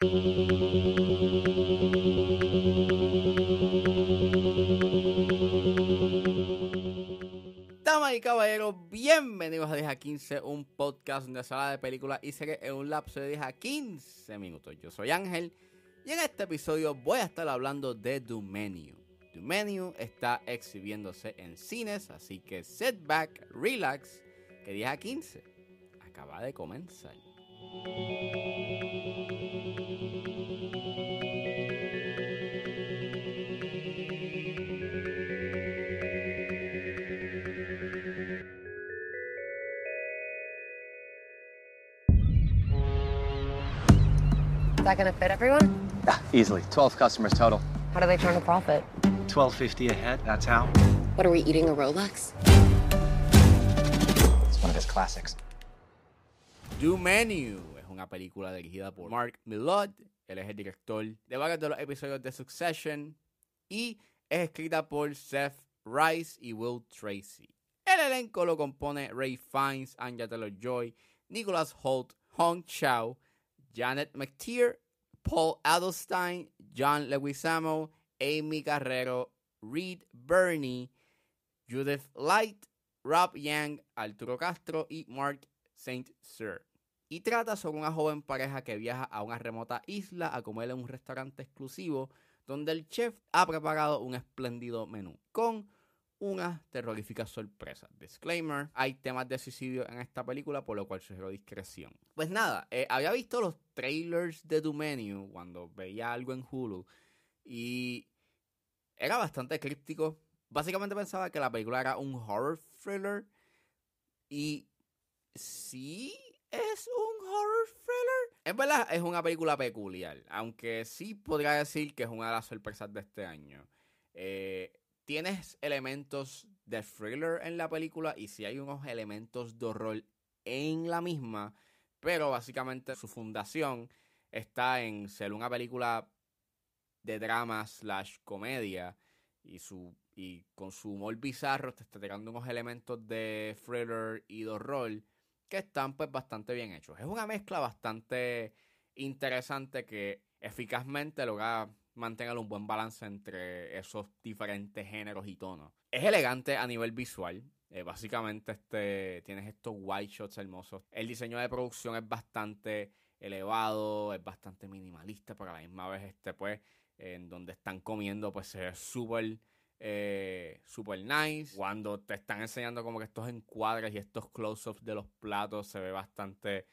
Damas y caballeros, bienvenidos a 10 a 15, un podcast donde se habla de películas y series en un lapso de 10 a 15 minutos. Yo soy Ángel y en este episodio voy a estar hablando de. The Menu está exhibiéndose en cines, así que sit back, relax, que 10 a 15 acaba de comenzar. Is that gonna fit everyone? Yeah, easily. 12 customers total. How do they turn a profit? 1250 a head, that's how. What are we eating a Rolex? It's one of his classics. Do Menu es una película dirigida por Mark Millard. Él es el director de varios de los episodios de Succession y es escrita por Seth Rice y Will Tracy. El elenco lo compone Ray Fiennes, Anya Taylor-Joy, Nicholas Holt, Hong Chow, Janet McTeer, Paul Adelstein, John Leguizamo, Amy Carrero, Reed Burney, Judith Light, Rob Yang, Arturo Castro y Mark St. Cyr. Y trata sobre una joven pareja que viaja a una remota isla a comer en un restaurante exclusivo donde el chef ha preparado un espléndido menú con unas terroríficas sorpresas. Disclaimer, hay temas de suicidio en esta película, por lo cual sugiero discreción. Pues nada, eh, había visto los trailers de Menu cuando veía algo en Hulu y era bastante críptico. Básicamente pensaba que la película era un horror thriller y sí es un horror thriller. En verdad es una película peculiar, aunque sí podría decir que es una de las sorpresas de este año. Eh, tienes elementos de thriller en la película y sí hay unos elementos de horror en la misma, pero básicamente su fundación está en ser una película de drama slash comedia y su y con su humor bizarro te está tirando unos elementos de thriller y de horror que están pues bastante bien hechos. Es una mezcla bastante interesante que eficazmente logra mantener un buen balance entre esos diferentes géneros y tonos. Es elegante a nivel visual. Eh, básicamente este, tienes estos white shots hermosos. El diseño de producción es bastante elevado, es bastante minimalista, pero a la misma vez este pues en donde están comiendo pues se ve súper eh, nice. Cuando te están enseñando como que estos encuadres y estos close-ups de los platos se ve bastante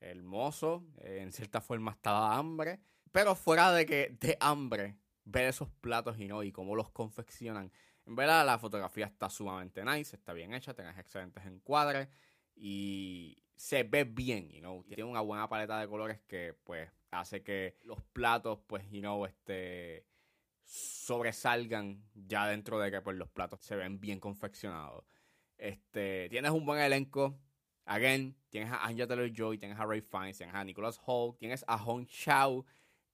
hermoso. Eh, en cierta forma hasta da hambre. Pero fuera de que de hambre, ver esos platos y no, y cómo los confeccionan. En verdad, la fotografía está sumamente nice, está bien hecha, tienes excelentes encuadres y se ve bien, you know. Tiene una buena paleta de colores que, pues, hace que los platos, pues, you know, este sobresalgan ya dentro de que pues, los platos se ven bien confeccionados. Este, tienes un buen elenco. Again, tienes a Anja Taylor-Joy, tienes a Ray Fiennes, tienes a Nicholas Holt, tienes a Hong Chao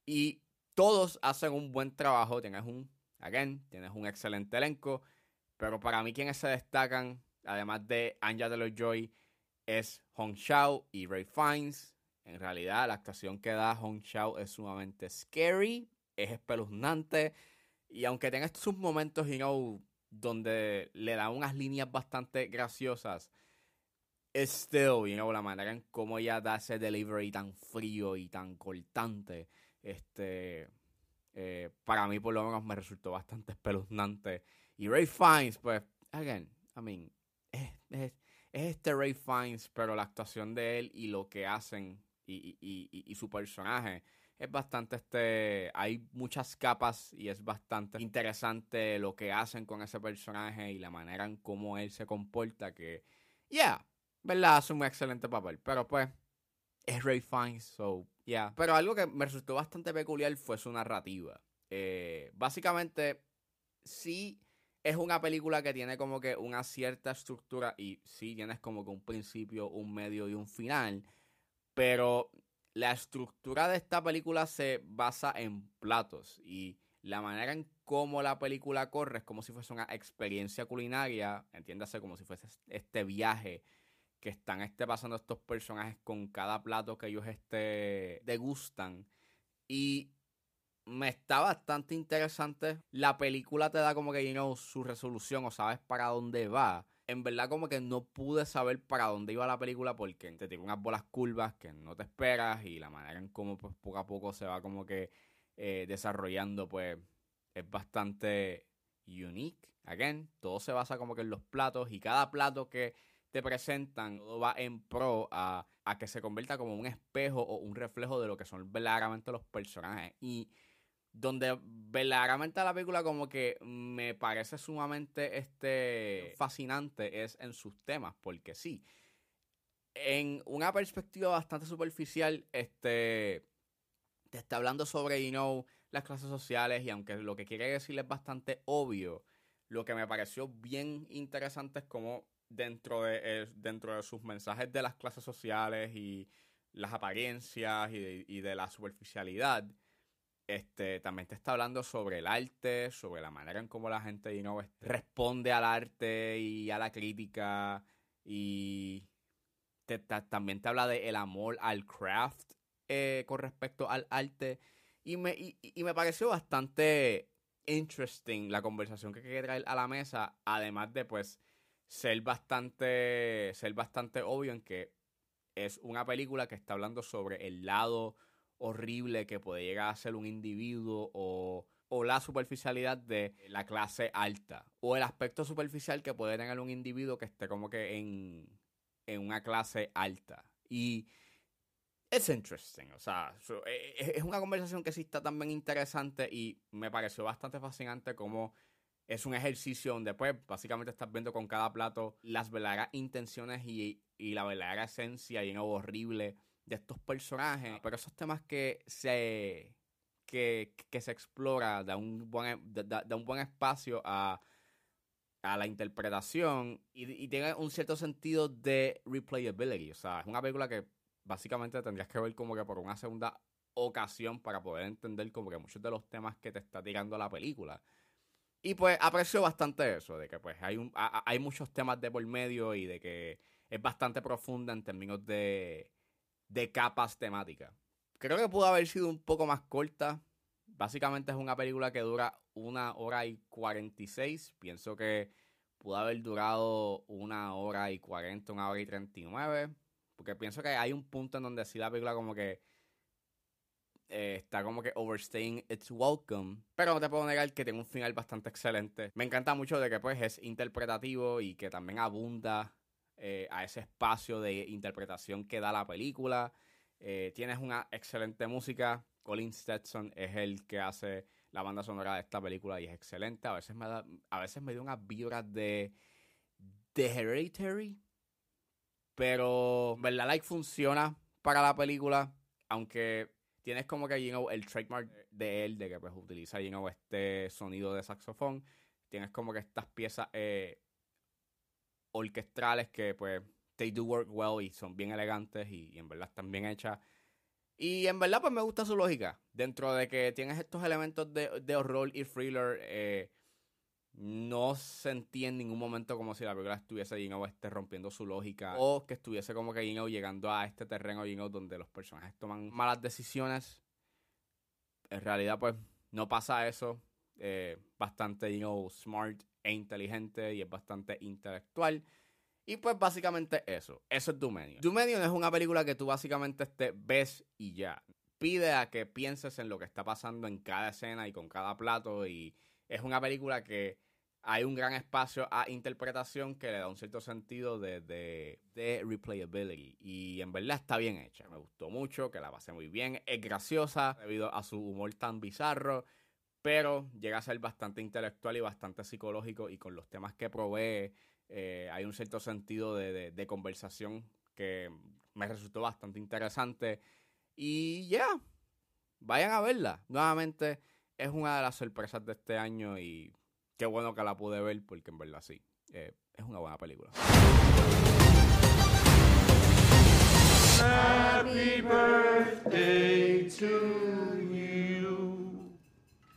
y todos hacen un buen trabajo. Tienes un, again, tienes un excelente elenco. Pero para mí quienes se destacan, además de Anja Taylor-Joy, es Hong Chao y Ray Fiennes. En realidad, la actuación que da Hong Chao es sumamente scary, es espeluznante. Y aunque tenga sus momentos, you know, donde le da unas líneas bastante graciosas, es still, you know, la manera en cómo ella da ese delivery tan frío y tan cortante, este, eh, para mí por lo menos me resultó bastante espeluznante. Y Ray Fiennes, pues, again, I mean, es, es, es este Ray Fiennes, pero la actuación de él y lo que hacen y, y, y, y su personaje es bastante este hay muchas capas y es bastante interesante lo que hacen con ese personaje y la manera en cómo él se comporta que yeah verdad hace un excelente papel pero pues es Ray Fiennes so yeah. Pero algo que me resultó bastante peculiar fue su narrativa. Eh, básicamente sí es una película que tiene como que una cierta estructura y sí tienes como que un principio un medio y un final pero la estructura de esta película se basa en platos y la manera en cómo la película corre es como si fuese una experiencia culinaria, entiéndase como si fuese este viaje que están este pasando estos personajes con cada plato que ellos este degustan Y me está bastante interesante. La película te da como que, you know, su resolución o sabes para dónde va. En verdad como que no pude saber para dónde iba la película porque te tiene unas bolas curvas que no te esperas y la manera en cómo pues, poco a poco se va como que eh, desarrollando pues es bastante unique. Again, todo se basa como que en los platos y cada plato que te presentan todo va en pro a, a que se convierta como un espejo o un reflejo de lo que son verdaderamente los personajes. Y donde verdaderamente la película como que me parece sumamente este fascinante es en sus temas, porque sí, en una perspectiva bastante superficial, este te está hablando sobre, you know, las clases sociales y aunque lo que quiere decir es bastante obvio, lo que me pareció bien interesante es como dentro de, eh, dentro de sus mensajes de las clases sociales y las apariencias y de, y de la superficialidad, este, también te está hablando sobre el arte, sobre la manera en cómo la gente you este, responde al arte y a la crítica. Y te, ta- también te habla del el amor al craft eh, con respecto al arte. Y me, y, me pareció bastante interesting la conversación que quiere traer a la mesa. Además de pues ser bastante, ser bastante obvio en que es una película que está hablando sobre el lado horrible que puede llegar a ser un individuo o, o la superficialidad de la clase alta o el aspecto superficial que puede tener un individuo que esté como que en, en una clase alta. Y es interesting, o sea, e- e- es una conversación que sí está también interesante y me pareció bastante fascinante como es un ejercicio donde pues básicamente estás viendo con cada plato las verdaderas intenciones y, y la verdadera esencia y horrible de estos personajes, pero esos temas que se que, que se explora da un buen da, da- da un buen espacio a, a la interpretación y, y tiene un cierto sentido de replayability, o sea, es una película que básicamente tendrías que ver como que por una segunda ocasión para poder entender como que muchos de los temas que te está tirando la película. Y pues aprecio bastante eso, de que pues hay, un, a- hay muchos temas de por medio y de que es bastante profunda en términos de, de capas temáticas. Creo que pudo haber sido un poco más corta. Básicamente es una película que dura una hora y 46. Pienso que pudo haber durado una hora y 40, una hora y 39. Porque pienso que hay un punto en donde sí la película como que eh, está como que overstaying its welcome. Pero no te puedo negar que tiene un final bastante excelente. Me encanta mucho de que pues es interpretativo y que también abunda eh, a ese espacio de interpretación que da la película. Eh, tienes una excelente música. Colin Stetson es el que hace la banda sonora de esta película y es excelente. A veces me da, a veces me dio unas vibras de, de Hereditary. Pero, ¿verdad? Like funciona para la película. Aunque tienes como que, el trademark de él, de que pues utiliza, you know, este sonido de saxofón. Tienes como que estas piezas eh, orquestrales que pues they do work well y son bien elegantes y, en verdad están bien hechas. Y en verdad pues me gusta su lógica. Dentro de que tienes estos elementos de, de horror y thriller, eh, no sentí en ningún momento como si la película estuviese know, este, rompiendo su lógica o que estuviese como que know, llegando a este terreno know, donde los personajes toman malas decisiones. En realidad pues no pasa eso. Eh, bastante know, smart e inteligente y es bastante intelectual. Y pues básicamente eso. Eso es Dominion. Dominion es una película que tú básicamente este, ves y ya. Pide a que pienses en lo que está pasando en cada escena y con cada plato. Y es una película que hay un gran espacio a interpretación que le da un cierto sentido de, de, replayability. Y en verdad está bien hecha. Me gustó mucho, que la pasé muy bien. Es graciosa debido a su humor tan bizarro pero llega a ser bastante intelectual y bastante psicológico y con los temas que provee eh, hay un cierto sentido de, de- conversación que me resultó bastante interesante y ya, vayan a verla. Nuevamente es una de las sorpresas de este año y qué bueno que la pude ver porque en verdad sí, eh, es una buena película.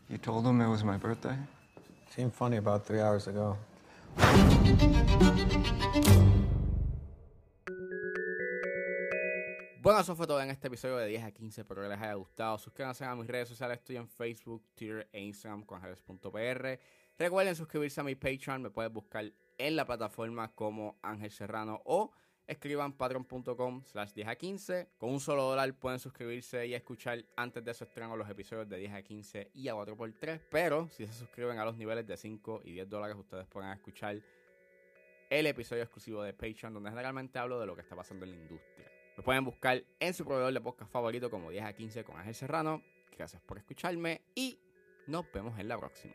You told him it was my birthday? Seemed funny about three hours ago. Bueno, eso fue todo en este episodio de 10 a 15. Espero que les haya gustado. Suscríbanse a mis redes sociales. Estoy en Facebook, Twitter e Instagram con. Recuerden suscribirse a mi Patreon. Me pueden buscar en la plataforma como Ángel Serrano o escriban patreon.com slash 10 a 15. Con un solo dólar pueden suscribirse y escuchar antes de su estreno los episodios de 10 a 15 y a 4x3. Pero si se suscriben a los niveles de 5 y 10 dólares, ustedes pueden escuchar el episodio exclusivo de Patreon, donde generalmente hablo de lo que está pasando en la industria. Me pueden buscar en su proveedor de podcast favorito como 10 a 15 con Ángel Serrano. Gracias por escucharme y nos vemos en la próxima.